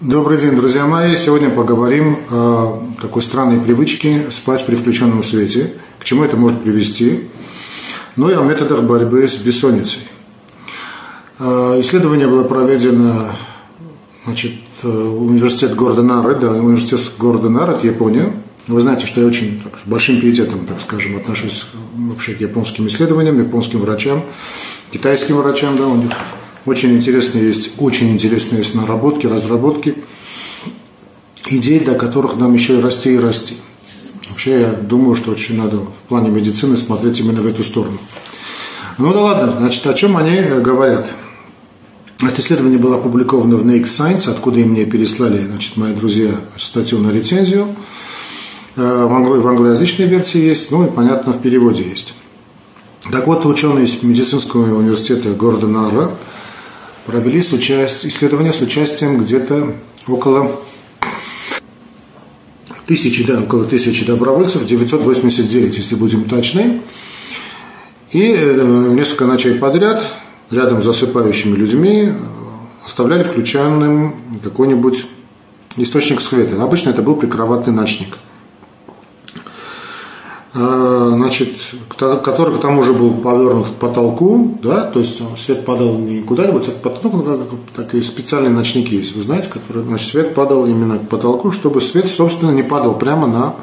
Добрый день, друзья мои. Сегодня поговорим о такой странной привычке спать при включенном свете, к чему это может привести, ну и о методах борьбы с бессонницей. А, исследование было проведено значит, университет города Народ, да, университет города Народ, Япония. Вы знаете, что я очень так, с большим пиететом, так скажем, отношусь вообще к японским исследованиям, японским врачам, китайским врачам, да, у них очень интересные есть, очень интересные есть наработки, разработки, идей, до которых нам еще и расти и расти. Вообще, я думаю, что очень надо в плане медицины смотреть именно в эту сторону. Ну да ладно, значит, о чем они говорят? Это исследование было опубликовано в Naked Science, откуда и мне переслали значит, мои друзья статью на рецензию. Э, в, англо- в англоязычной версии есть, ну и, понятно, в переводе есть. Так вот, ученые из медицинского университета города Нара провели с участ... исследование с участием где-то около тысячи, да, около тысячи добровольцев, 989, если будем точны. И э, несколько ночей подряд рядом с засыпающими людьми э, оставляли включенным какой-нибудь источник света. Обычно это был прикроватный ночник – значит, который к тому же был повернут к потолку, да, то есть свет падал не куда-нибудь, а к потолку, ну, такие специальные ночники есть, вы знаете, которые, значит, свет падал именно к потолку, чтобы свет, собственно, не падал прямо на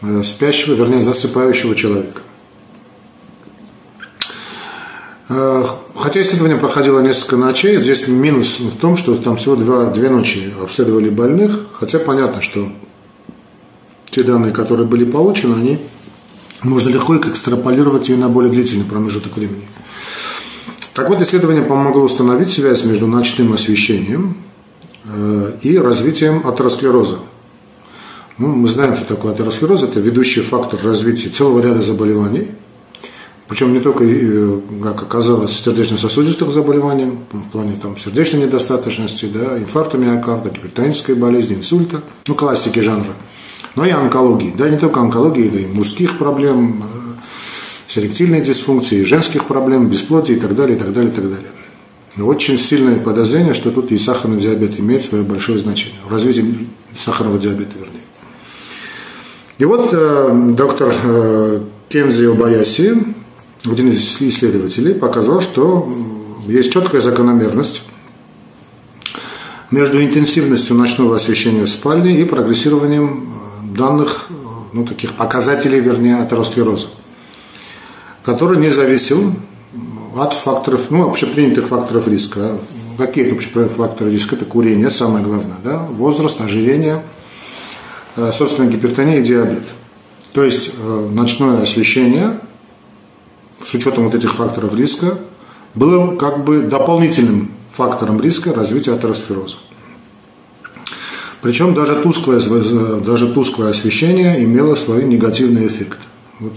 э, спящего, вернее, засыпающего человека. А, хотя исследование проходило несколько ночей, здесь минус в том, что там всего два, две ночи обследовали больных, хотя понятно, что те данные, которые были получены, они можно легко экстраполировать ее на более длительный промежуток времени. Так вот, исследование помогло установить связь между ночным освещением э, и развитием атеросклероза. Ну, мы знаем, что такое атеросклероз. Это ведущий фактор развития целого ряда заболеваний. Причем не только, э, как оказалось, сердечно-сосудистых заболеваний, в плане там, сердечной недостаточности, да, инфаркта миокарда, гипертонической болезни, инсульта, ну, классики жанра – но и онкологии. Да, не только онкологии, да и мужских проблем, э, селективной дисфункции, женских проблем, бесплодия и так далее, и так далее, и так далее. Очень сильное подозрение, что тут и сахарный диабет имеет свое большое значение, в развитии сахарного диабета, вернее. И вот э, доктор э, Кензи Обаяси, один из исследователей, показал, что есть четкая закономерность между интенсивностью ночного освещения в спальне и прогрессированием данных, ну, таких показателей, вернее, атеросклероза, который не зависел от факторов, ну, общепринятых факторов риска. Какие общепринятые факторы риска? Это курение, самое главное, да, возраст, ожирение, э, собственно, гипертония и диабет. То есть э, ночное освещение с учетом вот этих факторов риска было как бы дополнительным фактором риска развития атеросклероза. Причем даже тусклое, даже тусклое освещение имело свой негативный эффект. Вот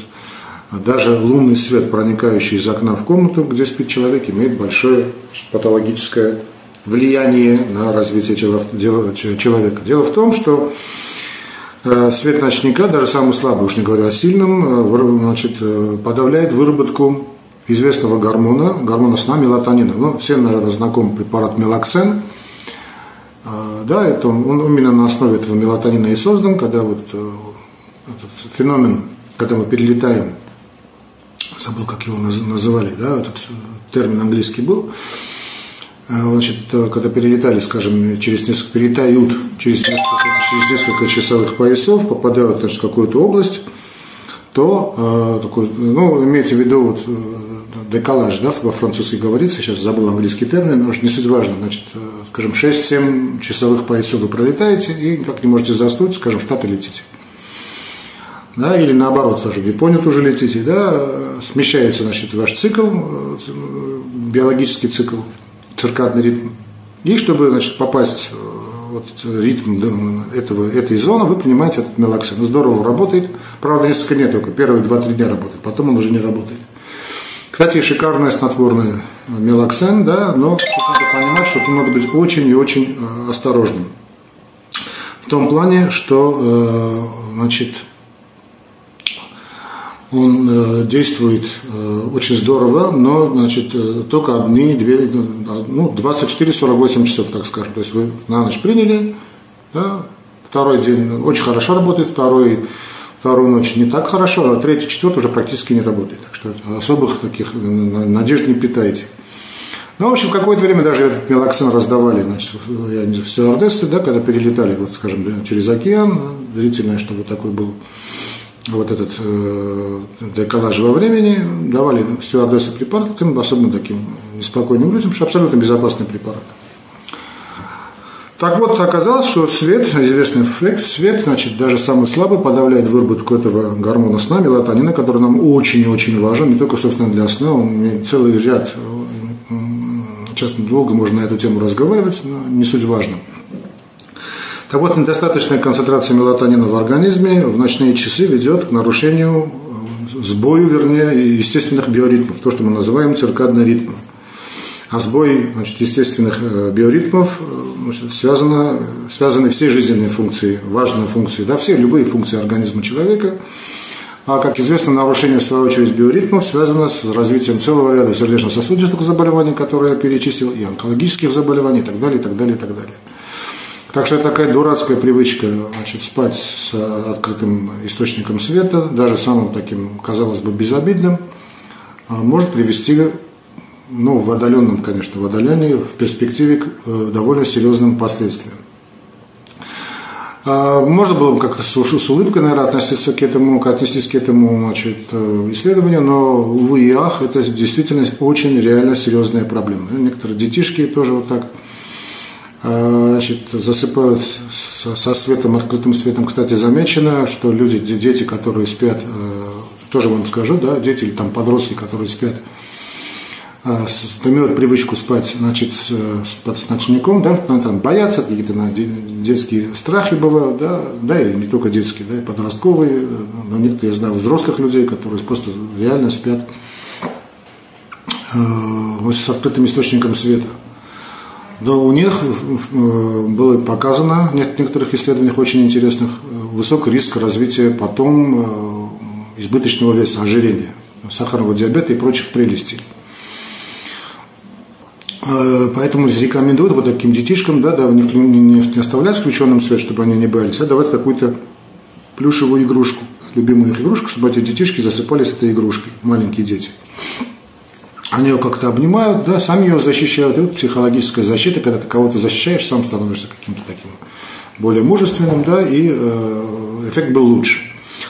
даже лунный свет, проникающий из окна в комнату, где спит человек, имеет большое патологическое влияние на развитие человека. Дело в том, что э, свет ночника, даже самый слабый, уж не говоря о сильном, э, значит, э, подавляет выработку известного гормона, гормона сна мелатонина. Ну, всем, наверное, знаком препарат мелоксен – а, да, это он, он именно на основе этого мелатонина и создан, когда вот э, этот феномен, когда мы перелетаем, забыл, как его называли, да, этот э, термин английский был, а, значит, э, когда перелетали, скажем, через несколько, перелетают через несколько, через несколько часовых поясов, попадают значит, в какую-то область, то, такой, ну, имеется в виду вот, деколаж, да, во французски говорится, сейчас забыл английский термин, но не суть важно, значит, скажем, 6-7 часовых поясов вы пролетаете и как не можете заснуть, скажем, в Штаты летите. Да, или наоборот, тоже в Японию тоже летите, да, смещается, значит, ваш цикл, биологический цикл, циркадный ритм. И чтобы, значит, попасть вот, ритм этого, этой зоны, вы принимаете этот мелоксин. Здорово работает. Правда, несколько дней только. Первые 2-3 дня работает, потом он уже не работает. Кстати, шикарное снотворное мелоксен, да, но надо понимать, что тут надо быть очень и очень э, осторожным. В том плане, что, э, значит, он э, действует очень здорово, но значит, только одни, две, ну, 24-48 часов, так скажем. То есть вы на ночь приняли, да, второй день очень хорошо работает, второй, вторую ночь не так хорошо, а третий, четвертый уже практически не работает. Так что особых таких надежд не питайте. Ну, в общем, какое-то время даже этот мелоксан раздавали, значит, в стюардессы, да, когда перелетали, вот, скажем, через океан, длительное, чтобы такой был вот этот э, деколаж во времени, давали стюардессы препарат, особенно таким неспокойным людям, что абсолютно безопасный препарат. Так вот, оказалось, что свет, известный эффект, свет, значит, даже самый слабый подавляет выработку этого гормона сна, мелатонина, который нам очень и очень важен, не только, собственно, для сна, он имеет целый ряд, сейчас долго можно на эту тему разговаривать, но не суть важно. Так вот, недостаточная концентрация мелатонина в организме в ночные часы ведет к нарушению, сбою, вернее, естественных биоритмов, то, что мы называем циркадный ритм. А сбой значит, естественных э, биоритмов э, связано, связаны все жизненные функции, важные функции, да, все любые функции организма человека. А, как известно, нарушение, в свою очередь, биоритмов связано с развитием целого ряда сердечно-сосудистых заболеваний, которые я перечислил, и онкологических заболеваний, и так далее, и так далее, и так далее. Так что это такая дурацкая привычка значит, спать с открытым источником света, даже самым таким, казалось бы, безобидным, а, может привести, ну, в отдаленном, конечно, в отдалении, в перспективе к э, довольно серьезным последствиям. А, можно было бы как-то с, улыбкой, наверное, относиться к этому, отнестись к этому значит, э, исследованию, но, увы и ах, это действительно очень реально серьезная проблема. Некоторые детишки тоже вот так а, значит, засыпают со светом, открытым светом. Кстати, замечено, что люди, дети, которые спят, э, тоже вам скажу, да, дети или там подростки, которые спят, э, имеют привычку спать значит, с, под ночником, да, там, боятся, какие-то детские страхи бывают, да, да, и не только детские, да, и подростковые, но некоторые, я знаю, взрослых людей, которые просто реально спят э, с открытым источником света. Но у них э, было показано в некоторых исследованиях очень интересных э, высокий риск развития потом э, избыточного веса, ожирения, сахарного диабета и прочих прелестей. Поэтому рекомендуют вот таким детишкам, да, да не, не, оставлять включенным свет, чтобы они не боялись, а давать какую-то плюшевую игрушку, любимую игрушку, чтобы эти детишки засыпались этой игрушкой, маленькие дети они ее как-то обнимают, да, сами ее защищают. И вот психологическая защита, когда ты кого-то защищаешь, сам становишься каким-то таким более мужественным, да, и э, эффект был лучше.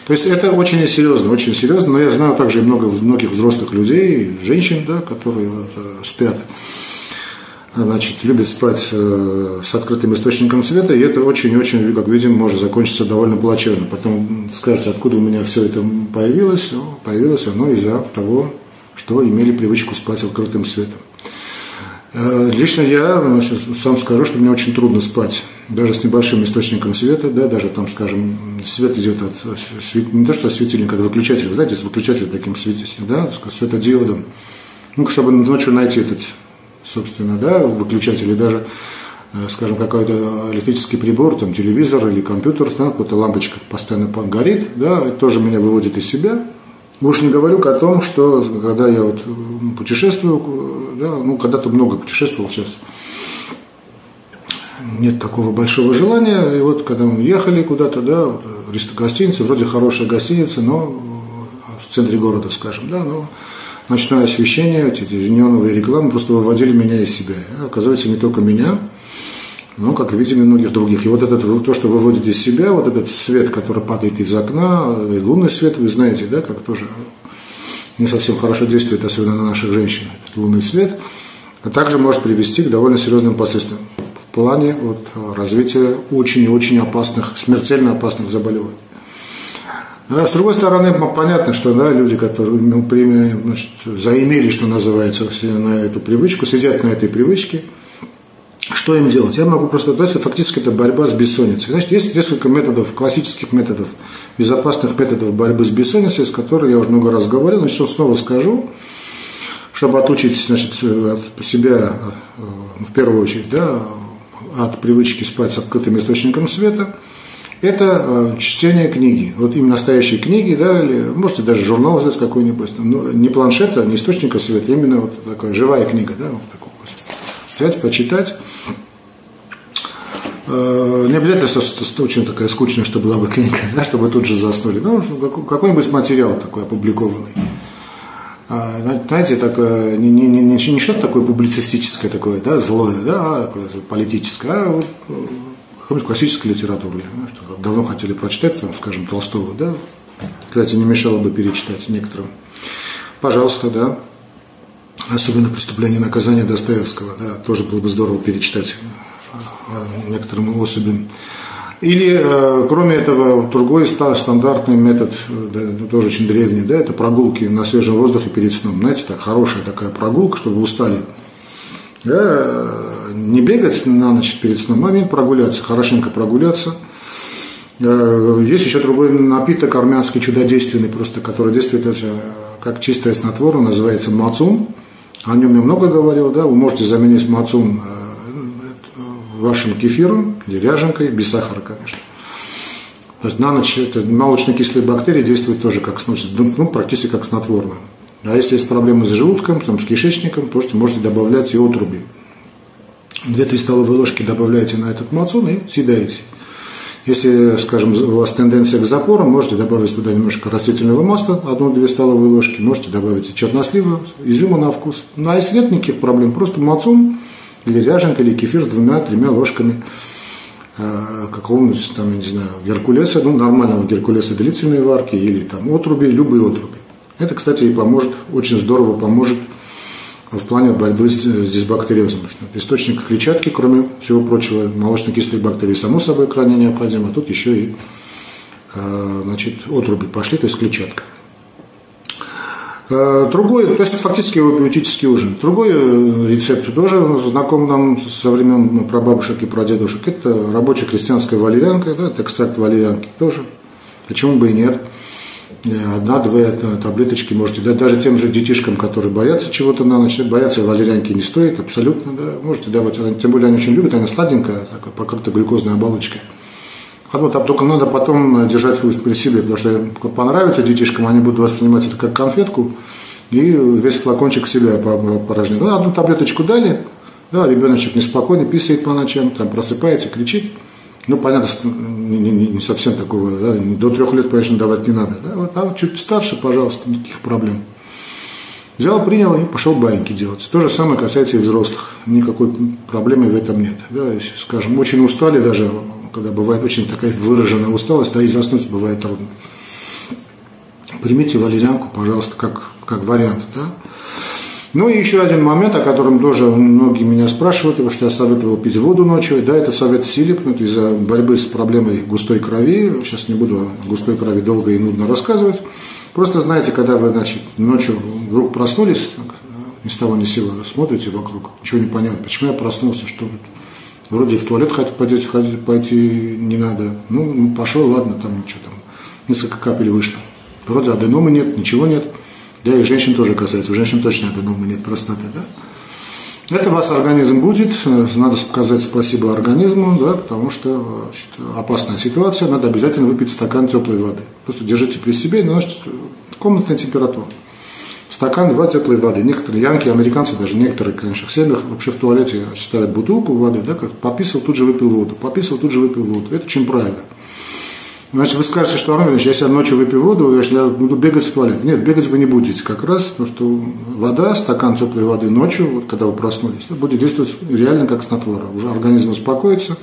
То есть это очень серьезно, очень серьезно, но я знаю также много, многих взрослых людей, женщин, да, которые вот, э, спят, значит, любят спать э, с открытым источником света, и это очень-очень, как видим, может закончиться довольно плачевно. Потом скажете, откуда у меня все это появилось, ну, появилось оно из-за того, что имели привычку спать открытым светом. Э, лично я значит, сам скажу, что мне очень трудно спать, даже с небольшим источником света, да, даже там, скажем, свет идет от не то что от светильника, от выключателя, знаете, с выключателем таким светите, да, светодиодом, ну, чтобы ночью найти этот, собственно, да, выключатель, и даже, э, скажем, какой-то электрический прибор, там, телевизор или компьютер, да, какая-то лампочка постоянно горит, да, это тоже меня выводит из себя, уж не говорю о том, что когда я вот путешествую, да, ну, когда-то много путешествовал, сейчас нет такого большого желания. И вот когда мы ехали куда-то, да, вот, гостиница, вроде хорошая гостиница, но в центре города, скажем, да, но ночное освещение, эти неоновые рекламы просто выводили меня из себя. Оказывается, не только меня, ну, как видим, и многих других. И вот это то, что выводит из себя, вот этот свет, который падает из окна, и лунный свет, вы знаете, да, как тоже не совсем хорошо действует, особенно на наших женщин, этот лунный свет, а также может привести к довольно серьезным последствиям в плане вот, развития очень и очень опасных, смертельно опасных заболеваний. А с другой стороны, понятно, что да, люди, которые ну, значит, заимели, что называется, на эту привычку, сидят на этой привычке – что им делать? Я могу просто дать, фактически это борьба с бессонницей. Значит, есть несколько методов, классических методов, безопасных методов борьбы с бессонницей, с которыми я уже много раз говорил, но сейчас снова скажу, чтобы отучить значит, себя, э, в первую очередь, да, от привычки спать с открытым источником света. Это э, чтение книги. Вот именно настоящие книги, да, или можете даже журнал взять какой-нибудь, но не планшета, не источника света, именно вот такая живая книга, да, вот такую. Взять, почитать. Э, не обязательно очень такая скучная, чтобы была бы книга, да, чтобы тут же заснули. Ну, какой-нибудь материал такой опубликованный. А, знаете, такое, не, не, не, не что-то такое публицистическое такое, да, злое, да, а политическое, а вот э, какую-нибудь классическую литературу, что давно хотели прочитать, там, скажем, Толстого, да, кстати, не мешало бы перечитать некоторым. Пожалуйста, да, особенно «Преступление и наказание» Достоевского, да, тоже было бы здорово перечитать э, некоторым особям. Или, э, кроме этого, другой стандартный метод, да, ну, тоже очень древний, да, это прогулки на свежем воздухе перед сном. Знаете, так, хорошая такая прогулка, чтобы устали. Да, не бегать на ночь перед сном, а прогуляться, хорошенько прогуляться. Э, есть еще другой напиток армянский чудодейственный, просто, который действует как чистое снотворное, называется мацун. О нем я много говорил, да, вы можете заменить мацун э, вашим кефиром ряженкой, без сахара, конечно. То есть на ночь это молочно-кислые бактерии действуют тоже как ну, практически как снотворное. А если есть проблемы с желудком, там, с кишечником, то можете добавлять и отруби. 2-3 столовые ложки добавляете на этот мацун и съедаете. Если, скажем, у вас тенденция к запорам, можете добавить туда немножко растительного масла, 1-2 столовые ложки, можете добавить чернослива, изюма на вкус. Ну а если нет никаких проблем, просто мацун или ряженка, или кефир с двумя-тремя ложками э, какого-нибудь, там, не знаю, геркулеса, ну, нормального геркулеса длительной варки, или там отруби, любые отруби. Это, кстати, и поможет, очень здорово поможет в плане борьбы с, с дисбактериозом. Источник клетчатки, кроме всего прочего, молочно-кислые бактерии, само собой, крайне необходимо, а тут еще и э, значит, отруби пошли, то есть клетчатка. Э, другой, то есть фактически биотический ужин. Другой э, рецепт тоже знаком нам со времен прабабушек и прадедушек. Это рабочая крестьянская валерьянка, да, это экстракт валерьянки тоже. Почему бы и нет? Э, одна-две таблеточки можете дать даже тем же детишкам, которые боятся чего-то на ночь. Бояться валерьянки не стоит, абсолютно, да. Можете давать, тем более они очень любят, она сладенькая, такая, покрыта глюкозной оболочкой. А вот там только надо потом держать при себе, потому что понравится детишкам, они будут воспринимать это как конфетку, и весь флакончик себя порожнит. Ну, одну таблеточку дали, да, ребеночек неспокойный, писает по ночам, там просыпается, кричит. Ну, понятно, что не, не, не совсем такого, да, до трех лет, конечно, давать не надо. Да, вот, а чуть старше, пожалуйста, никаких проблем. Взял, принял и пошел баньки делать. То же самое касается и взрослых. Никакой проблемы в этом нет. Да, скажем, очень устали даже когда бывает очень такая выраженная усталость, да и заснуть бывает трудно. Примите валерьянку, пожалуйста, как, как вариант. Да? Ну и еще один момент, о котором тоже многие меня спрашивают, потому что я советовал пить воду ночью. Да, это совет Силипнут из-за борьбы с проблемой густой крови. Сейчас не буду о густой крови долго и нудно рассказывать. Просто знаете, когда вы значит, ночью вдруг проснулись, ни с того ни с сего смотрите вокруг, ничего не понятно, почему я проснулся, что Вроде в туалет хоть пойти, ходить, пойти не надо. Ну, пошел, ладно, там что там, несколько капель вышло. Вроде аденомы нет, ничего нет. Да, и женщин тоже касается. У женщин точно аденомы нет, простаты, да. Это вас организм будет, надо сказать спасибо организму, да, потому что значит, опасная ситуация, надо обязательно выпить стакан теплой воды. Просто держите при себе, значит, комнатная температура стакан, два теплой воды. Некоторые янки, американцы, даже некоторые, конечно, в семьях вообще в туалете ставят бутылку воды, да, как пописал, тут же выпил воду, пописал, тут же выпил воду. Это очень правильно. Значит, вы скажете, что Армен если я ночью выпью воду, я буду бегать в туалет. Нет, бегать вы не будете как раз, потому что вода, стакан теплой воды ночью, вот когда вы проснулись, будет действовать реально как снотворное. Уже организм успокоится,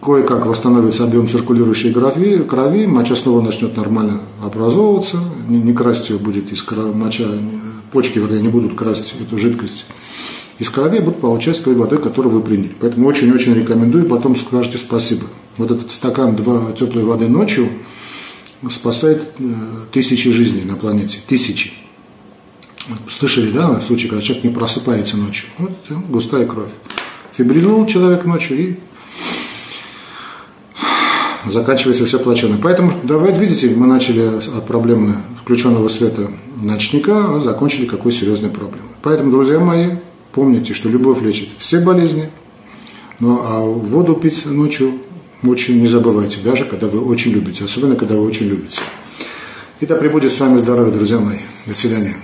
кое-как восстановится объем циркулирующей крови, крови, моча снова начнет нормально образовываться, не, не красть ее будет из моча, почки, вернее, не будут красть эту жидкость из крови, будут получать той водой, которую вы приняли. Поэтому очень-очень рекомендую, потом скажете спасибо. Вот этот стакан два теплой воды ночью спасает э, тысячи жизней на планете, тысячи. Слышали, да, случай, когда человек не просыпается ночью. Вот густая кровь. Фибрилнул человек ночью и заканчивается все плачевно. Поэтому, да, вы видите, мы начали от проблемы включенного света ночника, а закончили какой серьезной проблемой. Поэтому, друзья мои, помните, что любовь лечит все болезни, ну а воду пить ночью очень не забывайте, даже когда вы очень любите, особенно когда вы очень любите. И да пребудет с вами здоровье, друзья мои. До свидания.